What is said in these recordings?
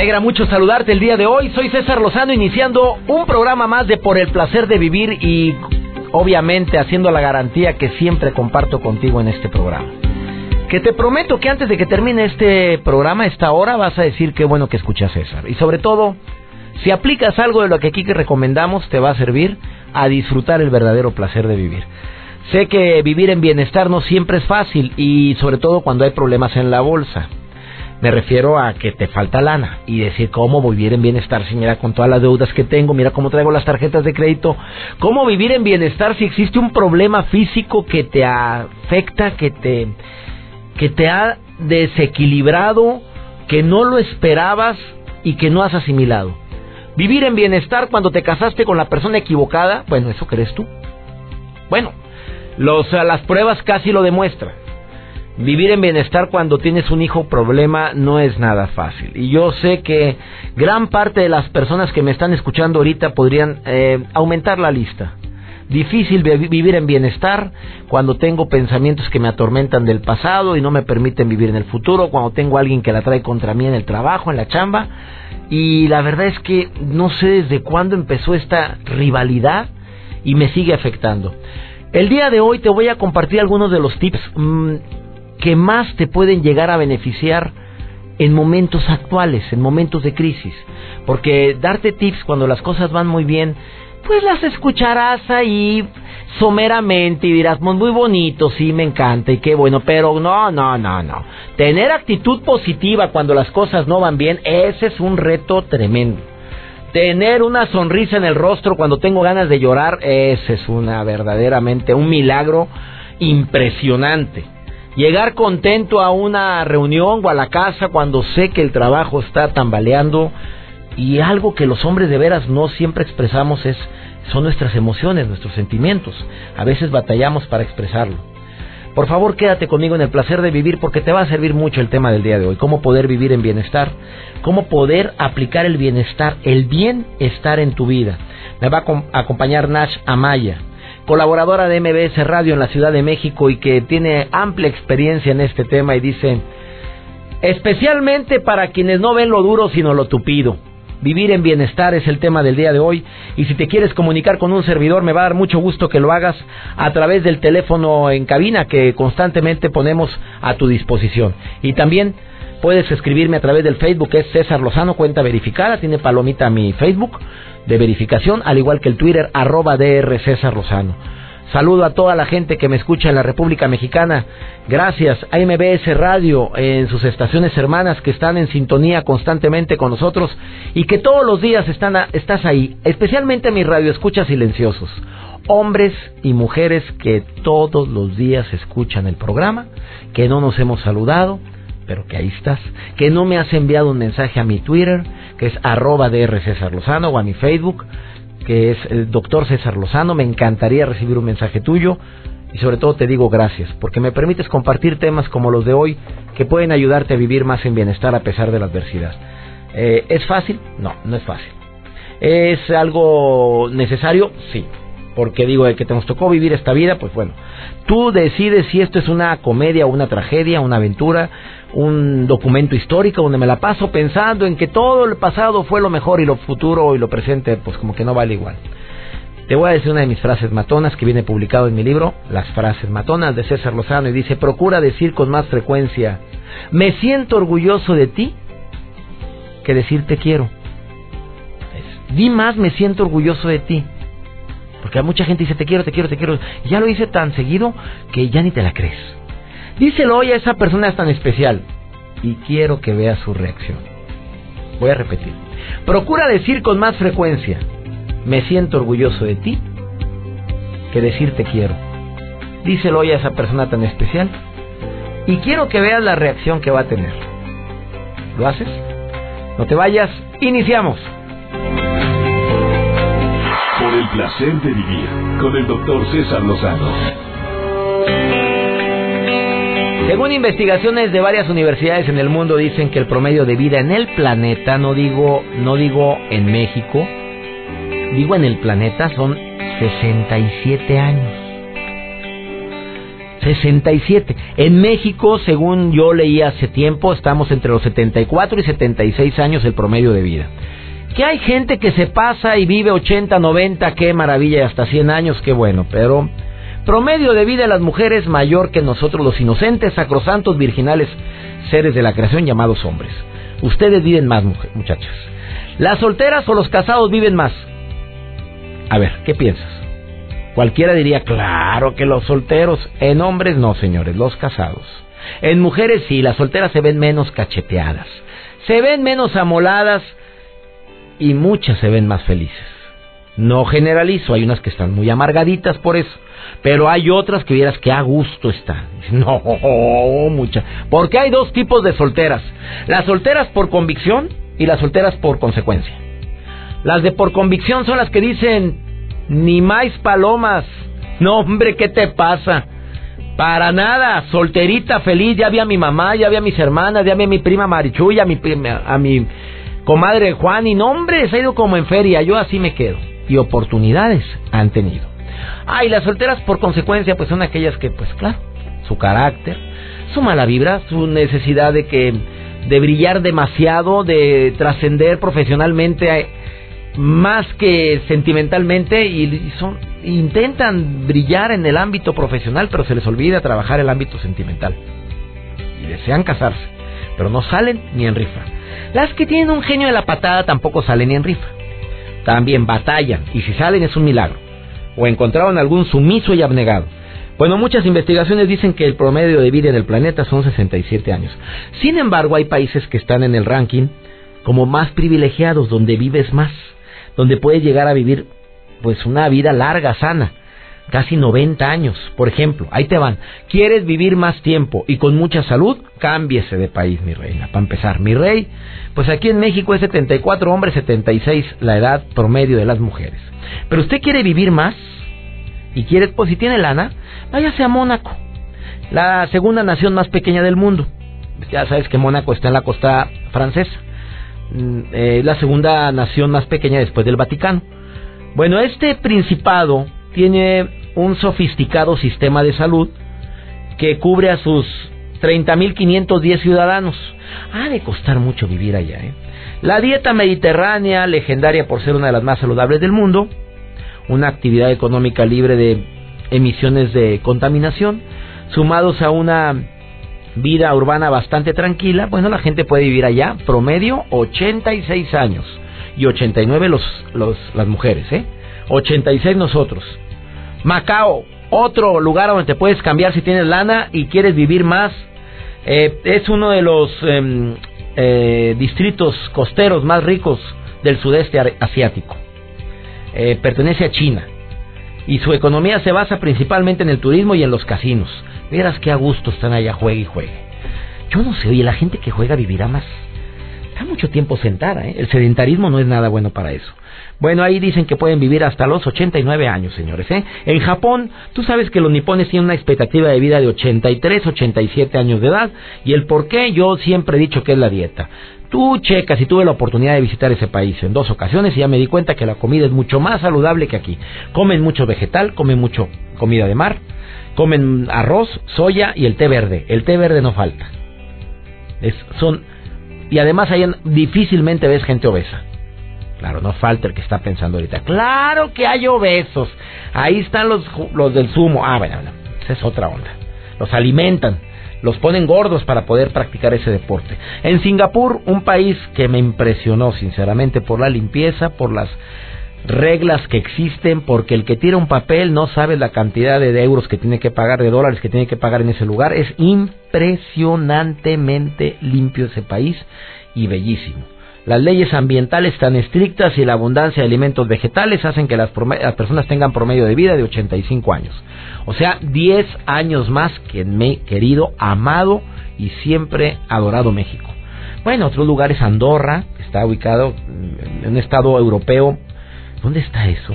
Alegra mucho saludarte el día de hoy. Soy César Lozano iniciando un programa más de Por el placer de vivir y obviamente haciendo la garantía que siempre comparto contigo en este programa. Que te prometo que antes de que termine este programa, esta hora, vas a decir qué bueno que escuchas César. Y sobre todo, si aplicas algo de lo que aquí que recomendamos, te va a servir a disfrutar el verdadero placer de vivir. Sé que vivir en bienestar no siempre es fácil y sobre todo cuando hay problemas en la bolsa. Me refiero a que te falta lana y decir cómo vivir en bienestar si con todas las deudas que tengo, mira cómo traigo las tarjetas de crédito, cómo vivir en bienestar si existe un problema físico que te afecta, que te que te ha desequilibrado, que no lo esperabas y que no has asimilado. Vivir en bienestar cuando te casaste con la persona equivocada, bueno, eso crees tú. Bueno, los, las pruebas casi lo demuestran. Vivir en bienestar cuando tienes un hijo problema no es nada fácil. Y yo sé que gran parte de las personas que me están escuchando ahorita podrían eh, aumentar la lista. Difícil vivir en bienestar cuando tengo pensamientos que me atormentan del pasado y no me permiten vivir en el futuro, cuando tengo a alguien que la trae contra mí en el trabajo, en la chamba. Y la verdad es que no sé desde cuándo empezó esta rivalidad y me sigue afectando. El día de hoy te voy a compartir algunos de los tips mmm, que más te pueden llegar a beneficiar en momentos actuales, en momentos de crisis. Porque darte tips cuando las cosas van muy bien, pues las escucharás ahí someramente y dirás, muy bonito, sí, me encanta y qué bueno, pero no, no, no, no. Tener actitud positiva cuando las cosas no van bien, ese es un reto tremendo. Tener una sonrisa en el rostro cuando tengo ganas de llorar, ese es una verdaderamente un milagro impresionante. Llegar contento a una reunión o a la casa cuando sé que el trabajo está tambaleando y algo que los hombres de veras no siempre expresamos es son nuestras emociones, nuestros sentimientos. A veces batallamos para expresarlo. Por favor, quédate conmigo en el placer de vivir porque te va a servir mucho el tema del día de hoy. Cómo poder vivir en bienestar, cómo poder aplicar el bienestar, el bienestar en tu vida. Me va a acompañar Nash Amaya colaboradora de MBS Radio en la Ciudad de México y que tiene amplia experiencia en este tema y dice, especialmente para quienes no ven lo duro sino lo tupido. Vivir en bienestar es el tema del día de hoy y si te quieres comunicar con un servidor me va a dar mucho gusto que lo hagas a través del teléfono en cabina que constantemente ponemos a tu disposición. Y también puedes escribirme a través del Facebook, es César Lozano, cuenta verificada, tiene palomita mi Facebook de verificación, al igual que el Twitter arroba DR César Rosano. Saludo a toda la gente que me escucha en la República Mexicana. Gracias a MBS Radio en sus estaciones hermanas que están en sintonía constantemente con nosotros y que todos los días están estás ahí, especialmente mis radioescuchas silenciosos. Hombres y mujeres que todos los días escuchan el programa, que no nos hemos saludado, pero que ahí estás, que no me has enviado un mensaje a mi Twitter, que es arroba DR César Lozano, o a mi Facebook, que es el doctor César Lozano, me encantaría recibir un mensaje tuyo y sobre todo te digo gracias, porque me permites compartir temas como los de hoy que pueden ayudarte a vivir más en bienestar a pesar de la adversidad. Eh, ¿Es fácil? No, no es fácil. ¿Es algo necesario? Sí. Porque digo, que te nos tocó vivir esta vida, pues bueno, tú decides si esto es una comedia, una tragedia, una aventura, un documento histórico donde me la paso pensando en que todo el pasado fue lo mejor y lo futuro y lo presente pues como que no vale igual. Te voy a decir una de mis frases matonas que viene publicado en mi libro, Las frases matonas de César Lozano y dice, procura decir con más frecuencia, me siento orgulloso de ti que decir te quiero. di más, me siento orgulloso de ti. Porque mucha gente dice te quiero, te quiero, te quiero. ya lo hice tan seguido que ya ni te la crees. Díselo hoy a esa persona tan especial y quiero que veas su reacción. Voy a repetir. Procura decir con más frecuencia, me siento orgulloso de ti, que decir te quiero. Díselo hoy a esa persona tan especial y quiero que veas la reacción que va a tener. ¿Lo haces? No te vayas, iniciamos. Por el placer de vivir con el doctor César Lozano. Según investigaciones de varias universidades en el mundo dicen que el promedio de vida en el planeta, no digo, no digo en México, digo en el planeta son 67 años. 67. En México, según yo leí hace tiempo, estamos entre los 74 y 76 años el promedio de vida. Que hay gente que se pasa y vive 80, 90, qué maravilla, hasta 100 años, qué bueno, pero promedio de vida de las mujeres mayor que nosotros los inocentes, sacrosantos, virginales, seres de la creación llamados hombres. Ustedes viven más, muchachos. ¿Las solteras o los casados viven más? A ver, ¿qué piensas? Cualquiera diría, claro que los solteros. En hombres no, señores, los casados. En mujeres sí, las solteras se ven menos cacheteadas. Se ven menos amoladas y muchas se ven más felices. No generalizo, hay unas que están muy amargaditas por eso, pero hay otras que vieras que a gusto están. No, muchas. Porque hay dos tipos de solteras. Las solteras por convicción y las solteras por consecuencia. Las de por convicción son las que dicen, ni más palomas. No, hombre, ¿qué te pasa? Para nada, solterita, feliz, ya vi a mi mamá, ya vi a mis hermanas, ya vi a mi prima Marichuy, a mi, a mi comadre Juan, y no, hombre, se ha ido como en feria, yo así me quedo. Y oportunidades han tenido. Ah, y las solteras por consecuencia, pues son aquellas que, pues claro, su carácter, su mala vibra, su necesidad de que, de brillar demasiado, de trascender profesionalmente, más que sentimentalmente y son intentan brillar en el ámbito profesional, pero se les olvida trabajar el ámbito sentimental. Y desean casarse, pero no salen ni en rifa. Las que tienen un genio de la patada tampoco salen ni en rifa. También batallan y si salen es un milagro. O encontraron algún sumiso y abnegado. Bueno, muchas investigaciones dicen que el promedio de vida en el planeta son 67 años. Sin embargo, hay países que están en el ranking como más privilegiados, donde vives más donde puedes llegar a vivir pues una vida larga, sana, casi 90 años, por ejemplo. Ahí te van. ¿Quieres vivir más tiempo y con mucha salud? Cámbiese de país, mi reina. Para empezar, mi rey, pues aquí en México es 74 hombres, 76 la edad promedio de las mujeres. Pero usted quiere vivir más y quiere, pues si tiene lana, váyase a Mónaco, la segunda nación más pequeña del mundo. Ya sabes que Mónaco está en la costa francesa. Mm, eh, la segunda nación más pequeña después del Vaticano. Bueno, este principado tiene un sofisticado sistema de salud que cubre a sus 30.510 ciudadanos. Ha de costar mucho vivir allá. ¿eh? La dieta mediterránea, legendaria por ser una de las más saludables del mundo, una actividad económica libre de emisiones de contaminación, sumados a una vida urbana bastante tranquila, bueno, la gente puede vivir allá, promedio 86 años y 89 los, los, las mujeres, ¿eh? 86 nosotros. Macao, otro lugar donde te puedes cambiar si tienes lana y quieres vivir más. Eh, es uno de los em, eh, distritos costeros más ricos del sudeste asiático. Eh, pertenece a China y su economía se basa principalmente en el turismo y en los casinos. Verás qué a gusto están allá, juegue y juegue. Yo no sé, oye, la gente que juega vivirá más. Está mucho tiempo sentada, ¿eh? El sedentarismo no es nada bueno para eso. Bueno, ahí dicen que pueden vivir hasta los 89 años, señores, ¿eh? En Japón, tú sabes que los nipones tienen una expectativa de vida de 83, 87 años de edad. Y el por qué, yo siempre he dicho que es la dieta. Tú checas y tuve la oportunidad de visitar ese país en dos ocasiones y ya me di cuenta que la comida es mucho más saludable que aquí. Comen mucho vegetal, comen mucho comida de mar, comen arroz, soya y el té verde. El té verde no falta. Es, son y además ahí difícilmente ves gente obesa. Claro, no falta el que está pensando ahorita. Claro que hay obesos. Ahí están los, los del sumo. Ah, bueno, esa es otra onda. Los alimentan, los ponen gordos para poder practicar ese deporte. En Singapur, un país que me impresionó sinceramente por la limpieza, por las reglas que existen porque el que tira un papel no sabe la cantidad de euros que tiene que pagar, de dólares que tiene que pagar en ese lugar. Es impresionantemente limpio ese país y bellísimo. Las leyes ambientales tan estrictas y la abundancia de alimentos vegetales hacen que las, las personas tengan promedio de vida de 85 años. O sea, 10 años más que en mi querido, amado y siempre adorado México. Bueno, otro lugar es Andorra, que está ubicado en un estado europeo. ¿Dónde está eso?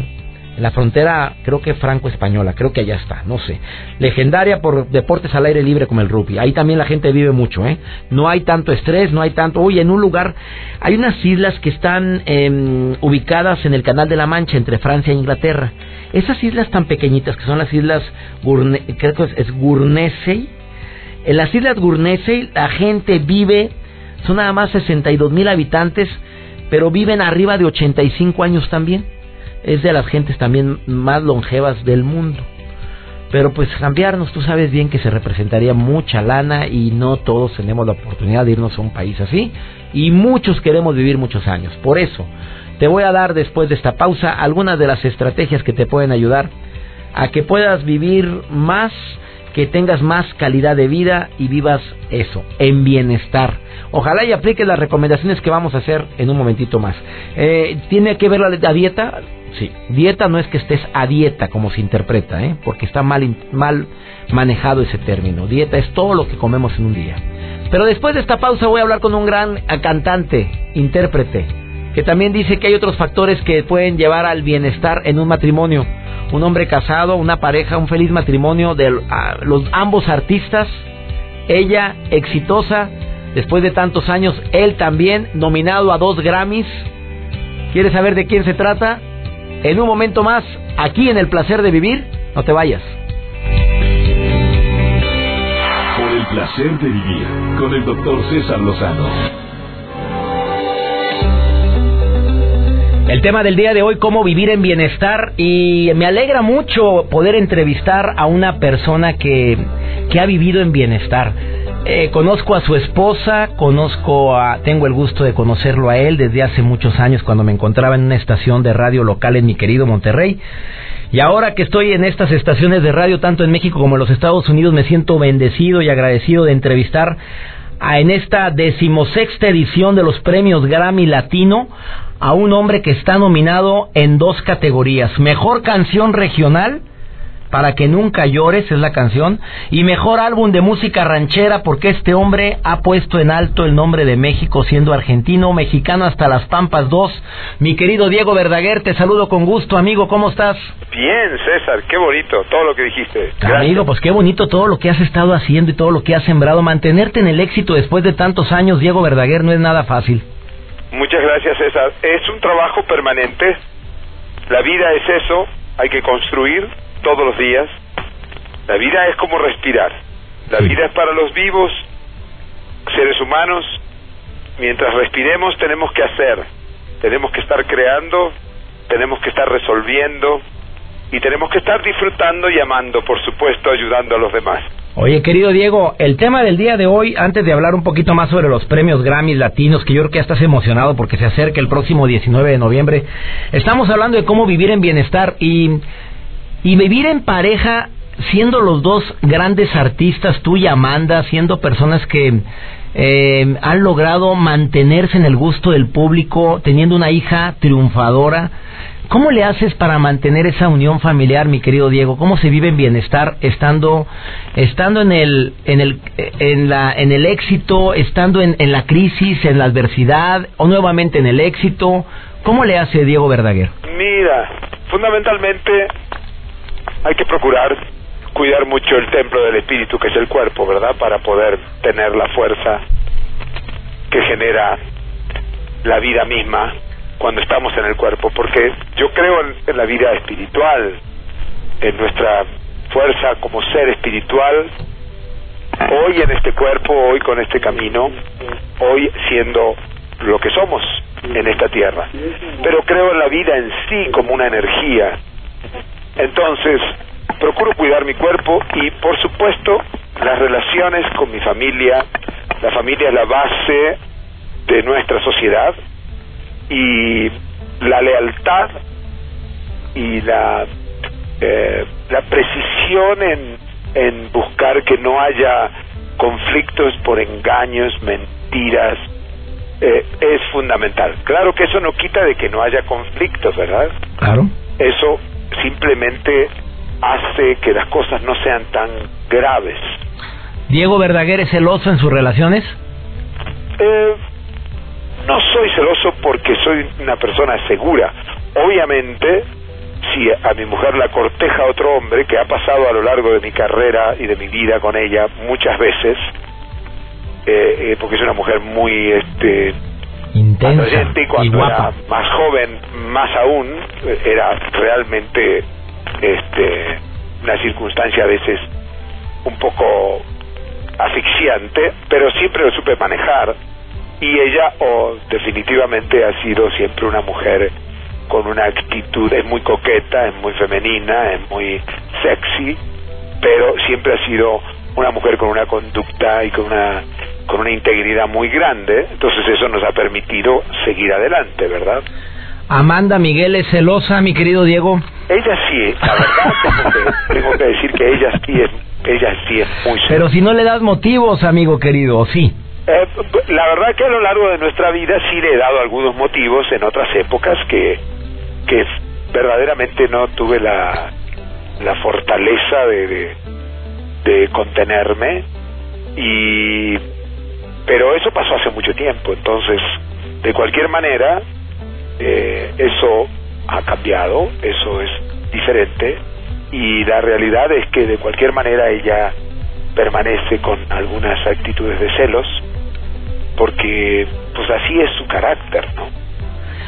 La frontera, creo que franco-española, creo que allá está, no sé. Legendaria por deportes al aire libre como el rugby. Ahí también la gente vive mucho, ¿eh? No hay tanto estrés, no hay tanto. Uy, en un lugar, hay unas islas que están em, ubicadas en el Canal de la Mancha entre Francia e Inglaterra. Esas islas tan pequeñitas, que son las islas, creo que es. En las islas Guernsey la gente vive, son nada más 62 mil habitantes, pero viven arriba de 85 años también es de las gentes también más longevas del mundo. Pero pues cambiarnos, tú sabes bien que se representaría mucha lana y no todos tenemos la oportunidad de irnos a un país así y muchos queremos vivir muchos años. Por eso, te voy a dar después de esta pausa algunas de las estrategias que te pueden ayudar a que puedas vivir más, que tengas más calidad de vida y vivas eso, en bienestar. Ojalá y apliques las recomendaciones que vamos a hacer en un momentito más. Eh, ¿Tiene que ver la, la dieta? Sí, dieta no es que estés a dieta como se interpreta, ¿eh? porque está mal, mal manejado ese término. Dieta es todo lo que comemos en un día. Pero después de esta pausa voy a hablar con un gran cantante, intérprete, que también dice que hay otros factores que pueden llevar al bienestar en un matrimonio. Un hombre casado, una pareja, un feliz matrimonio de los ambos artistas, ella exitosa, después de tantos años, él también nominado a dos Grammys. ¿Quieres saber de quién se trata? En un momento más, aquí en El Placer de Vivir, no te vayas. Por el placer de vivir con el doctor César Lozano. El tema del día de hoy, cómo vivir en bienestar y me alegra mucho poder entrevistar a una persona que, que ha vivido en bienestar. Eh, conozco a su esposa, conozco a, tengo el gusto de conocerlo a él desde hace muchos años cuando me encontraba en una estación de radio local en mi querido Monterrey. Y ahora que estoy en estas estaciones de radio, tanto en México como en los Estados Unidos, me siento bendecido y agradecido de entrevistar en esta decimosexta edición de los premios Grammy Latino a un hombre que está nominado en dos categorías. Mejor canción regional para que nunca llores es la canción y mejor álbum de música ranchera porque este hombre ha puesto en alto el nombre de México siendo argentino, mexicano hasta las Pampas 2. Mi querido Diego Verdaguer, te saludo con gusto, amigo, ¿cómo estás? Bien, César, qué bonito todo lo que dijiste. Amigo, pues qué bonito todo lo que has estado haciendo y todo lo que has sembrado. Mantenerte en el éxito después de tantos años, Diego Verdaguer, no es nada fácil. Muchas gracias, César. Es un trabajo permanente. La vida es eso, hay que construir, todos los días. La vida es como respirar. La vida es para los vivos, seres humanos. Mientras respiremos tenemos que hacer, tenemos que estar creando, tenemos que estar resolviendo y tenemos que estar disfrutando y amando, por supuesto, ayudando a los demás. Oye, querido Diego, el tema del día de hoy, antes de hablar un poquito más sobre los premios Grammy latinos, que yo creo que ya estás emocionado porque se acerca el próximo 19 de noviembre, estamos hablando de cómo vivir en bienestar y y vivir en pareja siendo los dos grandes artistas, tú y Amanda, siendo personas que eh, han logrado mantenerse en el gusto del público, teniendo una hija triunfadora. ¿Cómo le haces para mantener esa unión familiar, mi querido Diego? ¿Cómo se vive en bienestar estando estando en el en el en la en el éxito, estando en, en la crisis, en la adversidad o nuevamente en el éxito? ¿Cómo le hace Diego Verdaguer? Mira, fundamentalmente hay que procurar cuidar mucho el templo del espíritu, que es el cuerpo, ¿verdad? Para poder tener la fuerza que genera la vida misma cuando estamos en el cuerpo, porque yo creo en, la vida espiritual, en nuestra fuerza como ser espiritual, hoy en este cuerpo, hoy con este camino, hoy siendo lo que somos en esta tierra. Pero creo en la vida en sí como una energía entonces, procuro cuidar mi cuerpo y, por supuesto, las relaciones con mi familia. La familia es la base de nuestra sociedad y la lealtad y la, eh, la precisión en, en buscar que no haya conflictos por engaños, mentiras, eh, es fundamental. Claro que eso no quita de que no haya conflictos, ¿verdad? Claro. Eso simplemente hace que las cosas no sean tan graves. ¿Diego Verdaguer es celoso en sus relaciones? Eh, no soy celoso porque soy una persona segura. Obviamente, si a mi mujer la corteja otro hombre, que ha pasado a lo largo de mi carrera y de mi vida con ella muchas veces, eh, eh, porque es una mujer muy este intensa y cuando era más joven más aún era realmente este una circunstancia a veces un poco asfixiante pero siempre lo supe manejar y ella oh, definitivamente ha sido siempre una mujer con una actitud es muy coqueta es muy femenina es muy sexy pero siempre ha sido una mujer con una conducta y con una con una integridad muy grande, entonces eso nos ha permitido seguir adelante, ¿verdad? Amanda Miguel es celosa, mi querido Diego. Ella sí, la verdad tengo que, decir que ella sí es, ella sí es muy celosa. Pero si no le das motivos, amigo querido, sí. Eh, la verdad que a lo largo de nuestra vida sí le he dado algunos motivos en otras épocas que, que verdaderamente no tuve la, la fortaleza de, de, de contenerme y pero eso pasó hace mucho tiempo, entonces, de cualquier manera, eh, eso ha cambiado, eso es diferente, y la realidad es que de cualquier manera ella permanece con algunas actitudes de celos, porque pues así es su carácter, ¿no?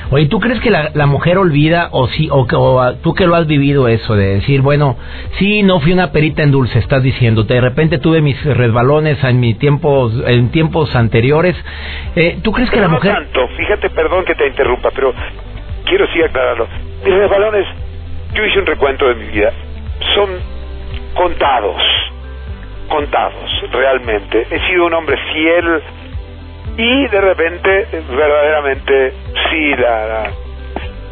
Oye, ¿tú crees que la, la mujer olvida o sí o, o, tú que lo has vivido eso de decir, bueno, sí, no fui una perita en dulce, estás diciendo, de repente tuve mis resbalones en mi tiempos en tiempos anteriores. Eh, ¿Tú crees que la mujer no tanto, fíjate, perdón que te interrumpa, pero quiero sí aclararlo. Mis resbalones, yo hice un recuento de mi vida, son contados, contados, realmente. He sido un hombre fiel y de repente verdaderamente sí la,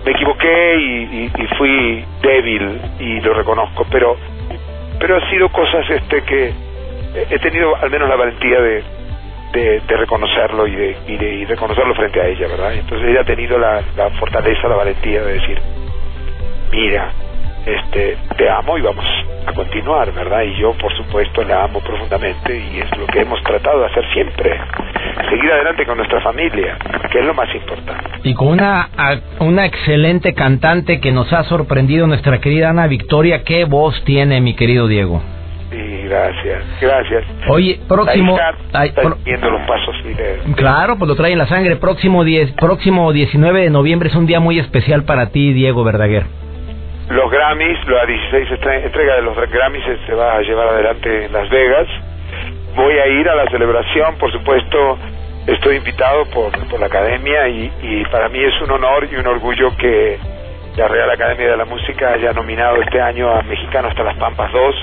me equivoqué y, fui débil y lo reconozco pero pero ha sido cosas este que he tenido al menos la valentía de, reconocerlo y de, y de y reconocerlo frente a ella verdad entonces ella ha tenido la, la fortaleza la valentía de decir mira este te amo y vamos a continuar, ¿verdad? Y yo, por supuesto, la amo profundamente y es lo que hemos tratado de hacer siempre, seguir adelante con nuestra familia, que es lo más importante. Y con una, una excelente cantante que nos ha sorprendido, nuestra querida Ana Victoria, ¿qué voz tiene, mi querido Diego? Sí, gracias, gracias. Oye, próximo... Ay, viendo los pasos. Claro, pues lo trae en la sangre. Próximo, diez, próximo 19 de noviembre es un día muy especial para ti, Diego Verdaguer los Grammys, la 16 entrega de los Grammys se va a llevar adelante en Las Vegas. Voy a ir a la celebración, por supuesto, estoy invitado por, por la Academia y, y para mí es un honor y un orgullo que la Real Academia de la Música haya nominado este año a Mexicano hasta las Pampas 2,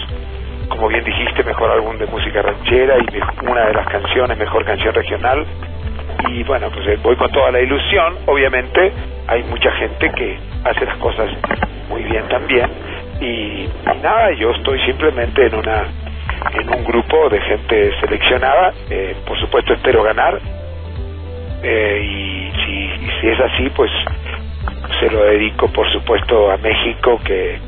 como bien dijiste, mejor álbum de música ranchera y una de las canciones, mejor canción regional. Y bueno, pues eh, voy con toda la ilusión, obviamente hay mucha gente que hace las cosas muy bien también. Y, nada yo estoy simplemente en una en un grupo de gente seleccionada. Eh, por supuesto espero ganar. Eh, y si, si es así pues se lo dedico por supuesto a México que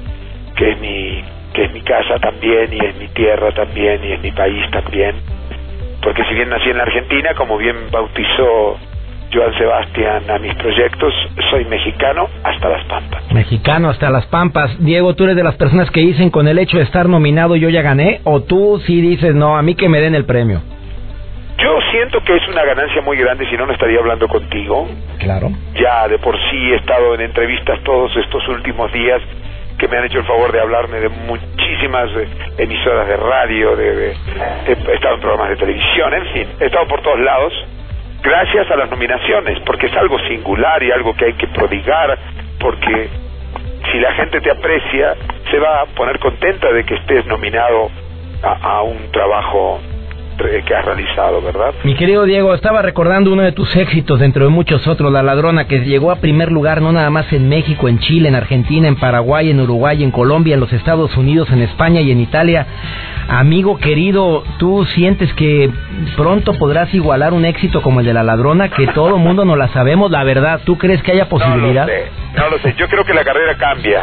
que es mi que es mi casa también y es mi tierra también y es mi país también porque si bien nací en la Argentina como bien bautizó Joan Sebastián a mis proyectos, soy mexicano hasta las pampas. Mexicano hasta las pampas. Diego, ¿tú eres de las personas que dicen con el hecho de estar nominado yo ya gané? ¿O tú sí dices, no, a mí que me den el premio? Yo siento que es una ganancia muy grande, si no, no estaría hablando contigo. Claro. Ya de por sí he estado en entrevistas todos estos últimos días que me han hecho el favor de hablarme de muchísimas eh, emisoras de radio, de, he estado en programas de televisión, en fin, he estado por todos lados gracias a las nominaciones, porque es algo singular y algo que hay que prodigar, porque si la gente te aprecia, se va a poner contenta de que estés nominado a, a un trabajo que has realizado, ¿verdad? Mi querido Diego, estaba recordando uno de tus éxitos dentro de muchos otros, La Ladrona, que llegó a primer lugar no nada más en México, en Chile, en Argentina, en Paraguay, en Uruguay, en Colombia, en los Estados Unidos, en España y en Italia. Amigo querido, ¿tú sientes que pronto podrás igualar un éxito como el de La Ladrona? Que todo mundo no la sabemos, la verdad. ¿Tú crees que haya posibilidad? No lo sé, no lo sé. Yo creo que la carrera cambia,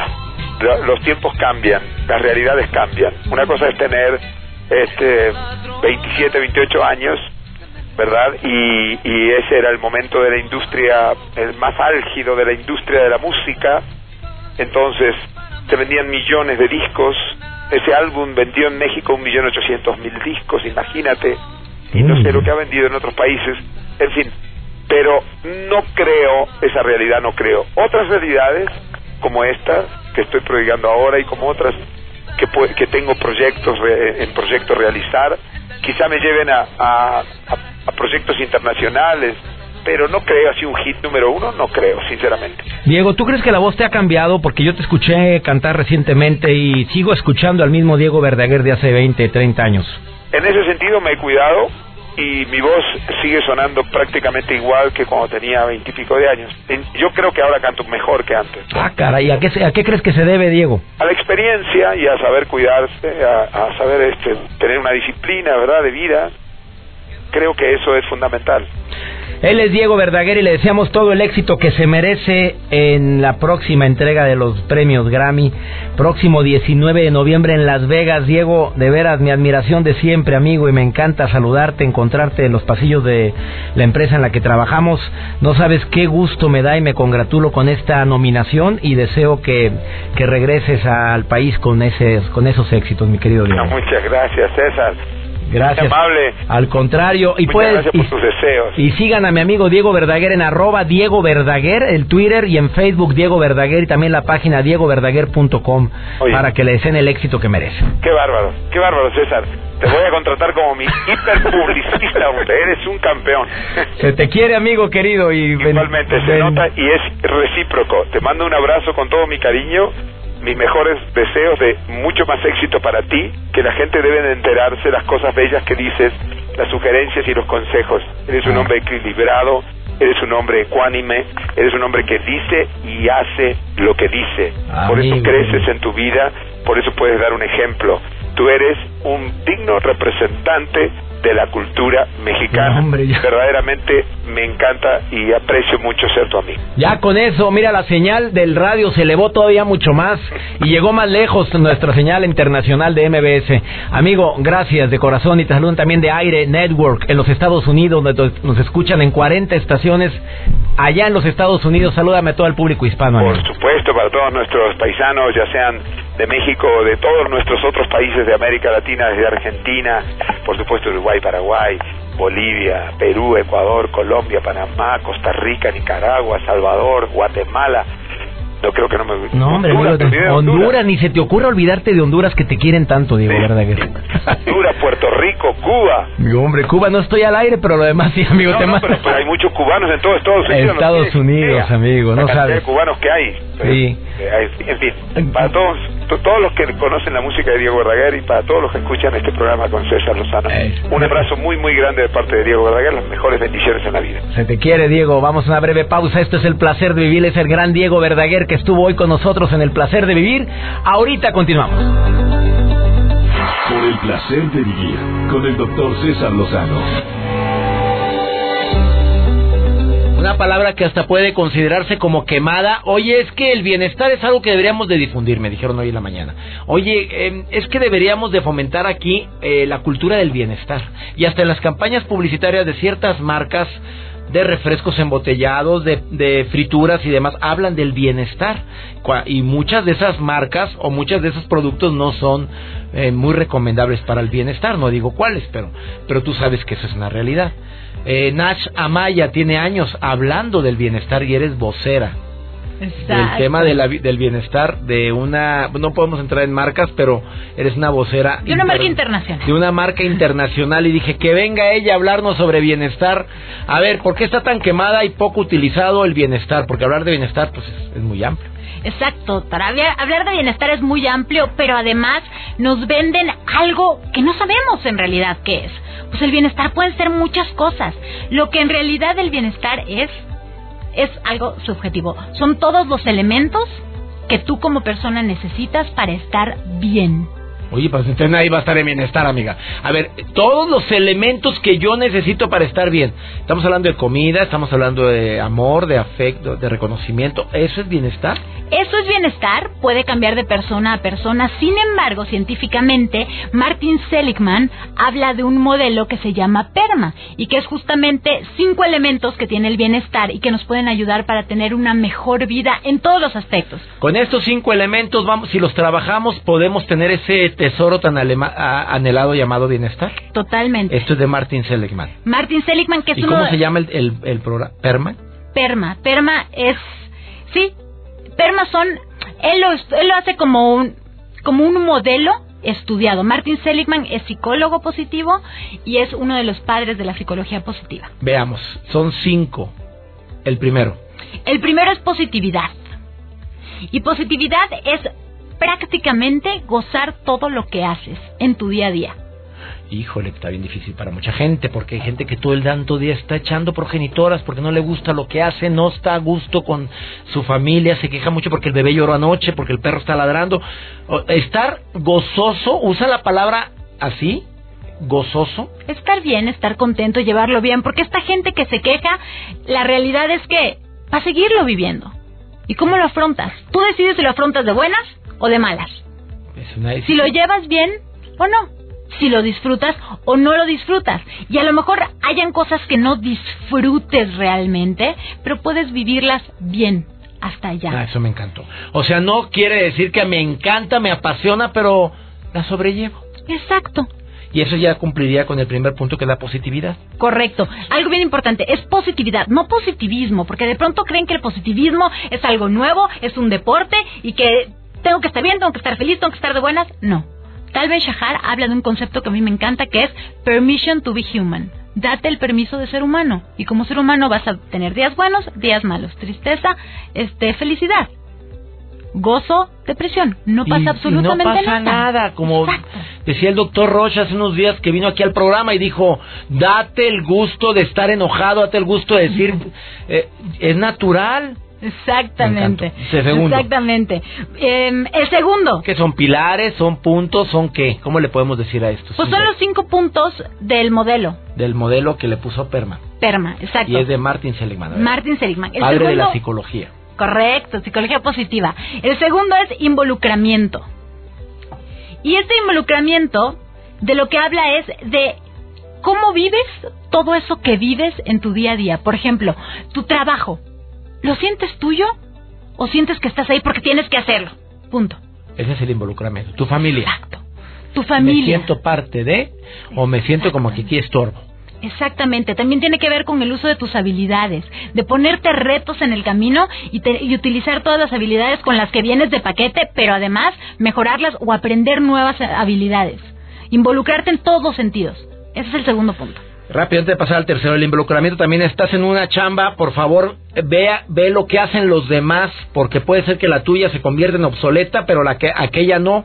los tiempos cambian, las realidades cambian. Una cosa es tener este 27, 28 años, ¿verdad? Y, y ese era el momento de la industria, el más álgido de la industria de la música. Entonces se vendían millones de discos, ese álbum vendió en México un millón ochocientos mil discos, imagínate, y no sé lo que ha vendido en otros países, en fin, pero no creo, esa realidad no creo. Otras realidades, como esta, que estoy prodigando ahora, y como otras que, que tengo proyectos en proyecto realizar, quizá me lleven a, a, a proyectos internacionales, pero no creo así un hit número uno, no creo, sinceramente. Diego, ¿tú crees que la voz te ha cambiado? Porque yo te escuché cantar recientemente y sigo escuchando al mismo Diego Verdaguer de hace 20, 30 años. En ese sentido me he cuidado y mi voz sigue sonando prácticamente igual que cuando tenía veintipico de años. Yo creo que ahora canto mejor que antes. Ah, caray, ¿a qué, ¿a qué crees que se debe, Diego? A la experiencia y a saber cuidarse, a, a saber este, tener una disciplina, ¿verdad?, de vida. Creo que eso es fundamental. Él es Diego Verdaguer y le deseamos todo el éxito que se merece en la próxima entrega de los premios Grammy, próximo 19 de noviembre en Las Vegas. Diego, de veras, mi admiración de siempre, amigo, y me encanta saludarte, encontrarte en los pasillos de la empresa en la que trabajamos. No sabes qué gusto me da y me congratulo con esta nominación y deseo que, que regreses al país con, ese, con esos éxitos, mi querido Diego. muchas gracias, César. Gracias. amable. Al contrario. Y Muchas gracias por tus deseos. Y sigan a mi amigo Diego Verdaguer en arroba Diego Verdaguer, el Twitter y en Facebook Diego Verdaguer y también la página diegoverdaguer.com para que le deseen el éxito que merece. Qué bárbaro, qué bárbaro César. Te voy a contratar como mi hiperpublicista, eres un campeón. Se te quiere, amigo querido. y Igualmente, se nota y es recíproco. Te mando un abrazo con todo mi cariño mis mejores deseos de mucho más éxito para ti, que la gente debe de enterarse las cosas bellas que dices, las sugerencias y los consejos. Eres un ah. hombre equilibrado, eres un hombre ecuánime, eres un hombre que dice y hace lo que dice. Por eso creces en tu vida, por eso puedes dar un ejemplo. Tú eres un digno representante de la cultura mexicana. Verdaderamente me encanta y aprecio mucho ser tu amigo. Ya con eso, mira, la señal del radio se elevó todavía mucho más y llegó más lejos nuestra señal internacional de MBS. Amigo, gracias de corazón y te saludan también de Aire Network en los Estados Unidos, donde nos escuchan en 40 estaciones allá en los Estados Unidos. Salúdame a todo el público hispano. Por supuesto, para todos nuestros paisanos, ya sean de México, de todos nuestros otros países de América Latina, desde Argentina, por supuesto Uruguay, Paraguay, Bolivia, Perú, Ecuador, Colombia, Panamá, Costa Rica, Nicaragua, Salvador, Guatemala, no creo que no me No, hombre, Honduras, ni se te ocurra olvidarte de Honduras que te quieren tanto, Diego sí. Honduras, Puerto Rico, Cuba. Mi hombre, Cuba no estoy al aire, pero lo demás sí, amigo. No, no, pero, hay muchos cubanos en todo Estados Unidos. Estados Unidos, amigo, no sabes. de cubanos que hay. Sí. En fin, para todos todos los que conocen la música de Diego Verdaguer y para todos los que escuchan este programa con César Lozano. Un abrazo muy, muy grande de parte de Diego Verdaguer, las mejores bendiciones en la vida. Se te quiere, Diego. Vamos a una breve pausa. Esto es El Placer de Vivir. Es el gran Diego Verdaguer que estuvo hoy con nosotros en El Placer de Vivir. Ahorita continuamos. Por el placer de vivir con el doctor César Lozano. Palabra que hasta puede considerarse como quemada. Oye, es que el bienestar es algo que deberíamos de difundir, me dijeron hoy en la mañana. Oye, em, es que deberíamos de fomentar aquí eh, la cultura del bienestar. Y hasta en las campañas publicitarias de ciertas marcas de refrescos embotellados, de, frituras y demás, hablan del bienestar. Y muchas de esas marcas o muchos de esos productos no son eh, muy recomendables para el bienestar. No digo cuáles, pero, pero tú sabes que eso es una realidad. Eh, Nash Amaya tiene años hablando del bienestar y eres vocera. El tema del bienestar de una, no podemos entrar en marcas, pero eres una vocera. De una marca internacional. De una marca internacional y dije que venga ella a hablarnos sobre bienestar. A ver, ¿por qué está tan quemada y poco utilizado el bienestar? Porque hablar de bienestar pues es, muy amplio. Exacto, para hablar de bienestar es muy amplio, pero además nos venden algo que no sabemos en realidad qué es. Pues el bienestar puede ser muchas cosas. Lo que en realidad el bienestar es, es algo subjetivo. Son todos los elementos que tú como persona necesitas para estar bien. Oye, pues entonces ahí va a estar en bienestar, amiga. A ver, todos los elementos que yo necesito para estar bien. Estamos hablando de comida, estamos hablando de amor, de afecto, de reconocimiento. ¿Eso es bienestar? Eso es bienestar, puede cambiar de persona a persona. Sin embargo, científicamente, Martin Seligman habla de un modelo que se llama PERMA y que es justamente cinco elementos que tiene el bienestar y que nos pueden ayudar para tener una mejor vida en todos los aspectos. Con estos cinco elementos, vamos, si los trabajamos, podemos tener ese tesoro tan anhelado llamado bienestar. Totalmente. Esto es de Martin Seligman. Martin Seligman, que es ¿Y cómo se llama el, el, programa? ¿Perma? Perma. Perma es, sí, Perma son, él lo, él lo hace como un, como un modelo estudiado. Martin Seligman es psicólogo positivo y es uno de los padres de la psicología positiva. Veamos, son cinco. El primero. El primero es positividad. Y positividad es prácticamente gozar todo lo que haces en tu día a día. Híjole, está bien difícil para mucha gente, porque hay gente que todo el tanto día está echando progenitoras porque no le gusta lo que hace, no está a gusto con su familia, se queja mucho porque el bebé lloró anoche, porque el perro está ladrando. Estar gozoso, usa la palabra así, gozoso. Estar bien, estar contento, llevarlo bien, porque esta gente que se queja, la realidad es que va a seguirlo viviendo. ¿Y cómo lo afrontas? Tú decides si lo afrontas de buenas o de malas. si lo llevas bien o no. Si lo disfrutas o no lo disfrutas. Y a lo mejor hayan cosas que no disfrutes realmente, pero puedes vivirlas bien hasta allá. Ah, eso me encantó. O sea, no quiere decir que me encanta, me apasiona, pero la sobrellevo. Exacto. Y eso ya cumpliría con el primer punto que es la positividad. Correcto. Algo bien importante, es positividad, no positivismo, porque de pronto creen que el positivismo es algo nuevo, es un deporte y que tengo que estar bien, tengo que estar feliz, tengo que estar de buenas. No. Tal vez Shahar habla de un concepto que a mí me encanta que es permission to be human. Date el permiso de ser humano. Y como ser humano vas a tener días buenos, días malos, tristeza, este, felicidad gozo, depresión. No pasa absolutamente nada. No pasa nada. Como decía el doctor Rocha hace unos días que vino aquí al programa y dijo, date el gusto de estar enojado, date el gusto de decir, eh, es natural. Exactamente. Exactamente. Em, el segundo. ¿Qué son pilares? ¿Son puntos? ¿Son qué? ¿Cómo le podemos decir a esto? Pues son los cinco puntos del modelo. Del modelo que le puso Perma. Perma, exacto. Y es de Martin Seligman. Martin Seligman. El padre de la psicología. Correcto, psicología positiva. El segundo es involucramiento. Y este involucramiento de lo que habla es de cómo vives todo eso que vives en tu día a día. Por ejemplo, tu trabajo. ¿Lo sientes tuyo o sientes que estás ahí porque tienes que hacerlo? Punto. Ese es el involucramiento. Tu familia. Exacto. Tu familia. ¿Me siento parte de o me siento como que aquí estorbo? Exactamente, también tiene que ver con el uso de tus habilidades, de ponerte retos en el camino y, y, utilizar todas las habilidades con las que vienes de paquete, pero además mejorarlas o aprender nuevas habilidades. Involucrarte en todos los sentidos. Ese es el segundo punto. Rápido, antes de pasar al tercero, el involucramiento también estás en una chamba, por favor, vea, ve lo que hacen los demás, porque puede ser que la tuya se convierta en obsoleta, pero la que aquella no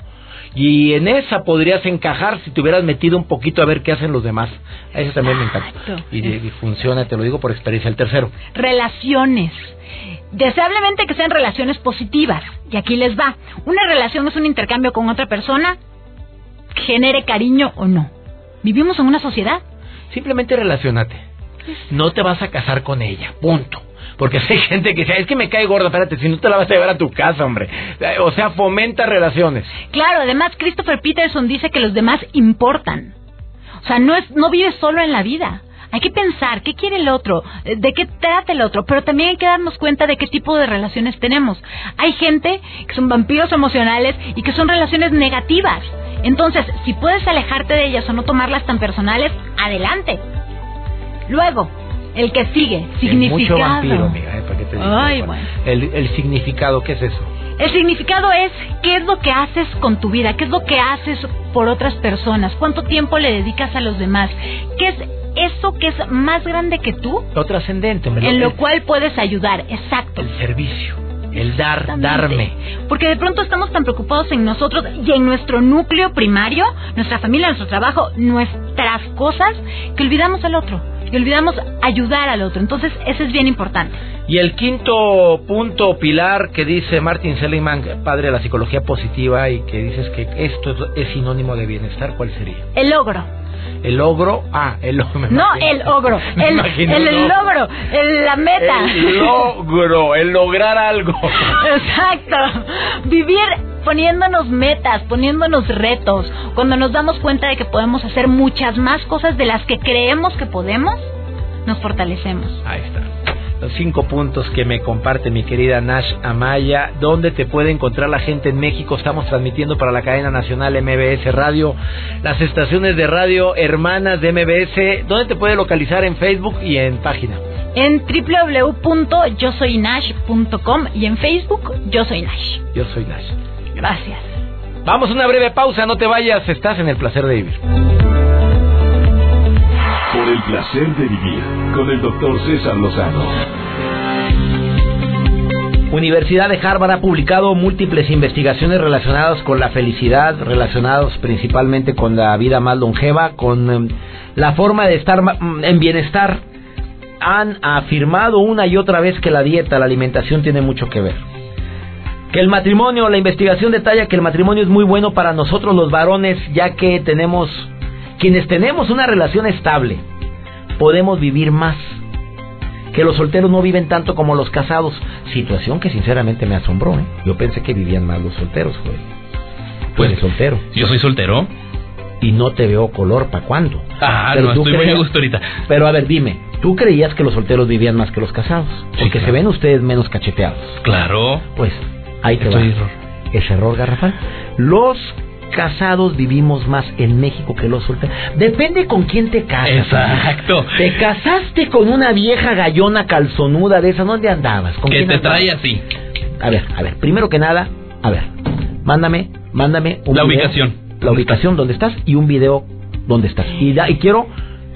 y en esa podrías encajar si te hubieras metido un poquito a ver qué hacen los demás. Eso también me encanta. Y, funciona, te lo digo por experiencia. El tercero. Relaciones. Deseablemente que sean relaciones positivas. Y aquí les va. Una relación es un intercambio con otra persona, genere cariño o no. Vivimos en una sociedad. Simplemente relacionate. No te vas a casar con ella. Punto. Porque hay gente que dice, es que me cae gorda, espérate, si no te la vas a llevar a tu casa, hombre. O sea, fomenta relaciones. Claro, además Christopher Peterson dice que los demás importan. O sea, no, es, no vives solo en la vida. Hay que pensar qué quiere el otro, de qué trata el otro, pero también hay que darnos cuenta de qué tipo de relaciones tenemos. Hay gente que son vampiros emocionales y que son relaciones negativas. Entonces, si puedes alejarte de ellas o no tomarlas tan personales, adelante. Luego, el que sigue, significado. mucho vampiro, amiga, ¿eh? ¿Para qué te Ay, bueno. el, el significado, ¿qué es eso? El significado es qué es lo que haces con tu vida, qué es lo que haces por otras personas, cuánto tiempo le dedicas a los demás, qué es eso que es más grande que tú. Lo trascendente, En lo cual puedes ayudar, exacto. El servicio El dar, darme. Porque de pronto estamos tan preocupados en nosotros y en nuestro núcleo primario, nuestra familia, nuestro trabajo, nuestras cosas, que olvidamos al otro. Y olvidamos ayudar al otro. Entonces, eso es bien importante. Y el quinto punto pilar que dice Martin Seligman, padre de la psicología positiva, y que dices que esto es- es sinónimo de bienestar, ¿cuál sería? El logro. El logro, ah, el logro. me No el ogro, Me el, el logro, el- la meta. El logro, el lograr algo. Exacto. Vivir poniéndonos metas, poniéndonos retos. Cuando nos damos cuenta de que podemos hacer muchas más cosas de las que creemos que podemos, nos fortalecemos. Ahí está. Los cinco puntos que me comparte mi querida Nash Amaya. ¿Dónde te puede encontrar la gente en México? Estamos transmitiendo para la cadena nacional MBS Radio, las estaciones de radio hermanas de MBS. ¿Dónde te puede localizar en Facebook y en página? En www.yosoynash.com y en Facebook, Yo Soy Nash. Yo soy Nash. Gracias. Vamos a una breve pausa, no te vayas, estás en el placer de vivir. Por el placer de vivir con el doctor César Lozano. Universidad de Harvard ha publicado múltiples investigaciones relacionadas con la felicidad, relacionadas principalmente con la vida más longeva, con em, la forma de estar mm, en bienestar. Han afirmado una y otra vez que la dieta, la alimentación tiene mucho que ver. Que el matrimonio, la investigación detalla que el matrimonio es muy bueno para nosotros los varones, ya que tenemos, quienes tenemos una relación estable, podemos vivir más que los solteros no viven tanto como los casados. Situación que sinceramente me asombró. ¿eh? Yo pensé que vivían más los solteros, joder. Pues, eres soltero Yo soy soltero. y no te veo color para cuándo. Ah, Pero no, tú estoy muy a gusto ahorita. Pero a ver, dime, ¿tú creías que los solteros vivían más que los casados? Sí, Porque se ven ustedes menos cacheteados. Claro. Pues ahí te Esto va. error. Es error garrafal. Los casados vivimos más en México que los solteros. Depende con quién te casas. Exacto. Te casaste con una vieja gallona calzonuda de esa, ¿dónde andabas? ¿Con Que quién te andabas? trae así. A ver, a ver, primero que nada, a ver, mándame, mándame un La video, ubicación. La ubicación donde estás y un video donde estás. Y, da- y quiero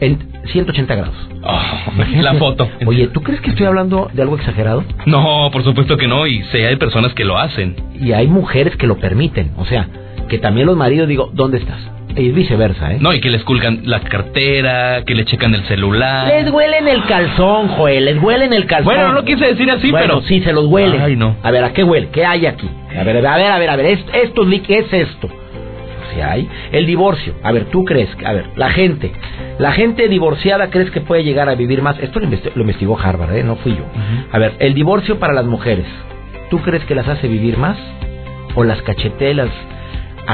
en 180 grados. Oh, la foto. Oye, ¿tú crees que estoy hablando de algo exagerado? No, por supuesto que no. Y sé, hay personas que lo hacen. Y hay mujeres que lo permiten. O sea, que también los maridos digo, ¿dónde estás? Y viceversa, ¿eh? No, y que les culcan la cartera, que le checan el celular. Les huelen el calzón, Joel, les huelen el calzón. Bueno, no lo quise decir así, Bueno, pero. sí, se los huele. Ay, no. A ver, ¿a qué huele? ¿Qué hay aquí? A ver, a ver, a ver, a ver, es- esto, ¿qué es esto? Si hay. El divorcio. A ver, ¿tú crees? A ver, la gente. La gente divorciada crees que puede llegar a vivir más. Esto lo, investi- lo investigó Harvard, ¿eh? No fui yo. A ver, el divorcio para las mujeres. ¿Tú crees que las hace vivir más? ¿O las cachetea, las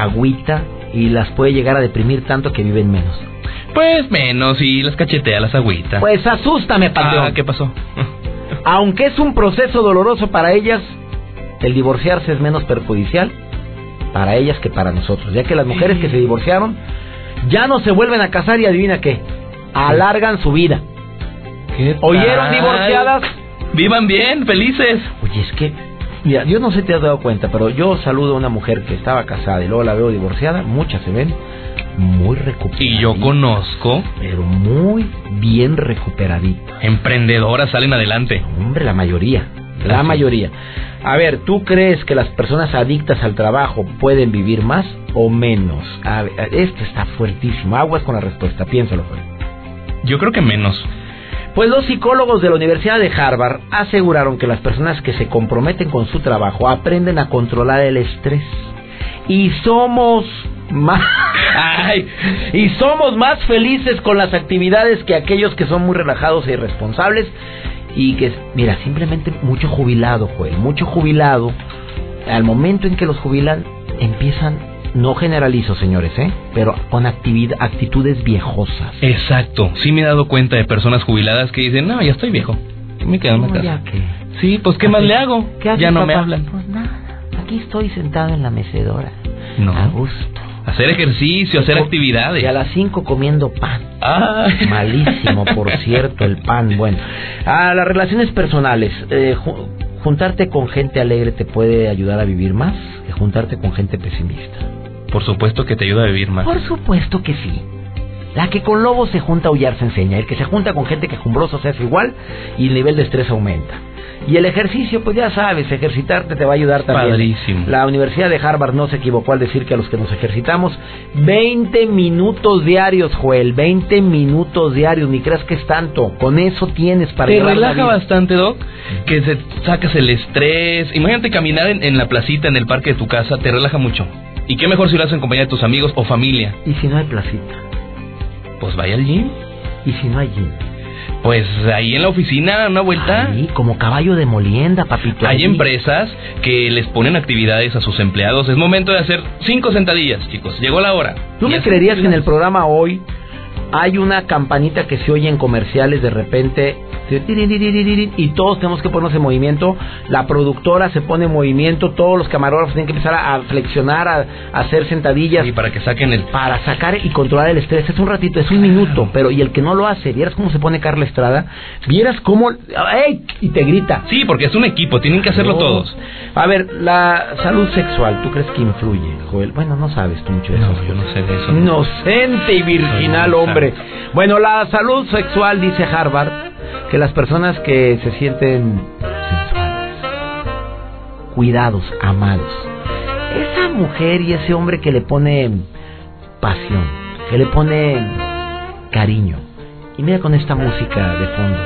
agüita y las puede llegar a deprimir tanto que viven menos? Pues menos, y las cachetea, las agüitas. Pues asústame, patrón. ah, ¿qué pasó? Aunque es un proceso doloroso para ellas, el divorciarse es menos perjudicial para ellas que para nosotros, ya que las mujeres que se divorciaron ya no se vuelven a casar y adivina qué, alargan su vida. ¿Qué ¿Oyeron divorciadas? Vivan bien, felices. Oye, es que, mira, yo no sé si te has dado cuenta, pero yo saludo a una mujer que estaba casada y luego la veo divorciada, muchas se ven muy recuperadas. Y yo conozco Pero muy bien recuperaditas. emprendedoras salen adelante. Hombre, la mayoría. La Así. mayoría. A ver, ¿tú crees que las personas adictas al trabajo pueden vivir más o menos? A ver, esto está fuertísimo. Aguas con la respuesta. Piénsalo. Yo creo que menos. Pues los psicólogos de la Universidad de Harvard aseguraron que las personas que se comprometen con su trabajo aprenden a controlar el estrés. Y somos más... Y somos más felices con las actividades que aquellos que son muy relajados e irresponsables y que, mira, simplemente mucho jubilado, Joel, mucho jubilado, al momento en que los jubilan, empiezan, no generalizo, señores, ¿eh? Pero con actividad, actitudes viejosas. exacto. Sí me he dado cuenta de personas jubiladas que dicen, no, ya estoy viejo. Me quedo en la casa. ya que... Sí, pues ¿qué más le hago? ¿Qué haces, ya no me hablan. Pues nada, aquí estoy sentado en la mecedora, No. a gusto. Hacer ejercicio, hacer actividades. Y a las 5 comiendo pan. Ay. Malísimo, por cierto, el pan. Bueno, a las relaciones personales. eh, ju- juntarte con gente alegre te puede ayudar a vivir más que juntarte con gente pesimista. Por supuesto que te ayuda a vivir más. Por supuesto que sí. La que con lobos se junta a aullar se enseña. El que se junta con gente quejumbrosa se hace igual y el nivel de estrés aumenta. Y el ejercicio, pues ya sabes, ejercitarte te va a ayudar también. Padrísimo. La Universidad de Harvard no se equivocó al decir que a los que nos ejercitamos 20 minutos diarios, Joel, 20 minutos diarios, ni creas que es tanto. Con eso tienes para Te la relaja vida. bastante, Doc, que se sacas el estrés. Imagínate caminar en, en la placita, en el parque de tu casa, te relaja mucho. Y qué mejor si lo haces en compañía de tus amigos o familia. ¿Y si no hay placita? Pues vaya al gym. ¿Y si no hay gym? Pues ahí en la oficina, una vuelta. Ahí, como caballo de molienda, papito. Hay ahí. empresas que les ponen actividades a sus empleados. Es momento de hacer cinco sentadillas, chicos. Llegó la hora. ¿Tú me creerías que en el programa hoy hay una campanita que se oye en comerciales de repente y todos tenemos que ponernos en movimiento? La productora se pone en movimiento, todos los camarógrafos tienen que empezar a flexionar, a, a hacer sentadillas. Y para que saquen el... para sacar y controlar el estrés. Es un ratito, es un minuto, pero y el que no lo hace, vieras cómo se pone Carla Estrada, vieras cómo ¡ey! y te grita. Sí, porque es un equipo, tienen que hacerlo No. todos. A ver, la salud sexual, ¿tú crees que influye, Joel? Bueno, no sabes tú mucho de eso. No, yo no sé de eso. Inocente y virginal, Soy Bueno, la salud sexual, dice Harvard, que las personas que se sienten sensuales, cuidados, amados, esa mujer y ese hombre que le pone pasión, que le pone cariño, y mira con esta música de fondo,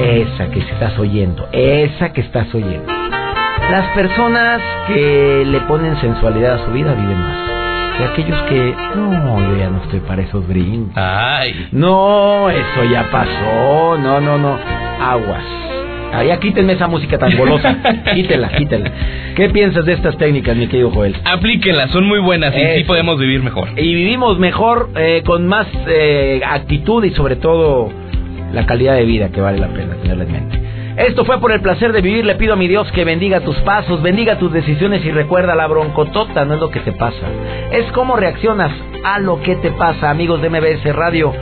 esa que estás oyendo, esa que estás oyendo. Las personas que le ponen sensualidad a su vida viven más. Que aquellos que, no, yo ya no estoy para esos brincos. Ay. No, eso ya pasó. No, no, no. Aguas. Ah, ya quítenme esa música tan golosa. quítela, quítela. ¿Qué piensas de estas técnicas, mi querido Joel? Aplíquenlas, son muy buenas y sí Eso. podemos vivir mejor. Y vivimos mejor, eh, con más eh, actitud y sobre todo la calidad de vida que vale la pena tenerla en mente. Esto fue por el placer de vivir. Le pido a mi Dios que bendiga tus pasos, bendiga tus decisiones y recuerda la broncotota no es lo que te pasa, es cómo reaccionas a lo que te pasa, amigos de MBS Radio.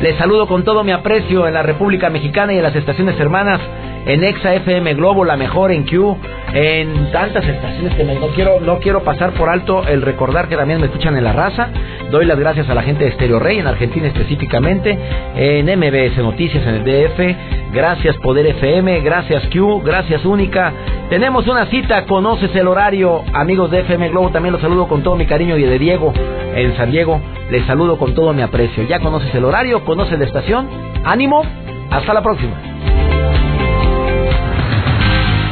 Les saludo con todo mi aprecio en la República Mexicana y en las estaciones hermanas, en Exa FM Globo, la mejor en Q, en tantas estaciones que me- no quiero no quiero pasar por alto el recordar que también me escuchan en La Raza. Doy las gracias a la gente de Stereo Rey, en Argentina específicamente, en MBS Noticias en el DF, gracias Poder FM, gracias Q, gracias Única. Tenemos una cita, conoces el horario, amigos de FM Globo, también los saludo con todo mi cariño y de Diego en San Diego, les saludo con todo mi aprecio. Ya conoces el horario, conoces la estación, ánimo, hasta la próxima.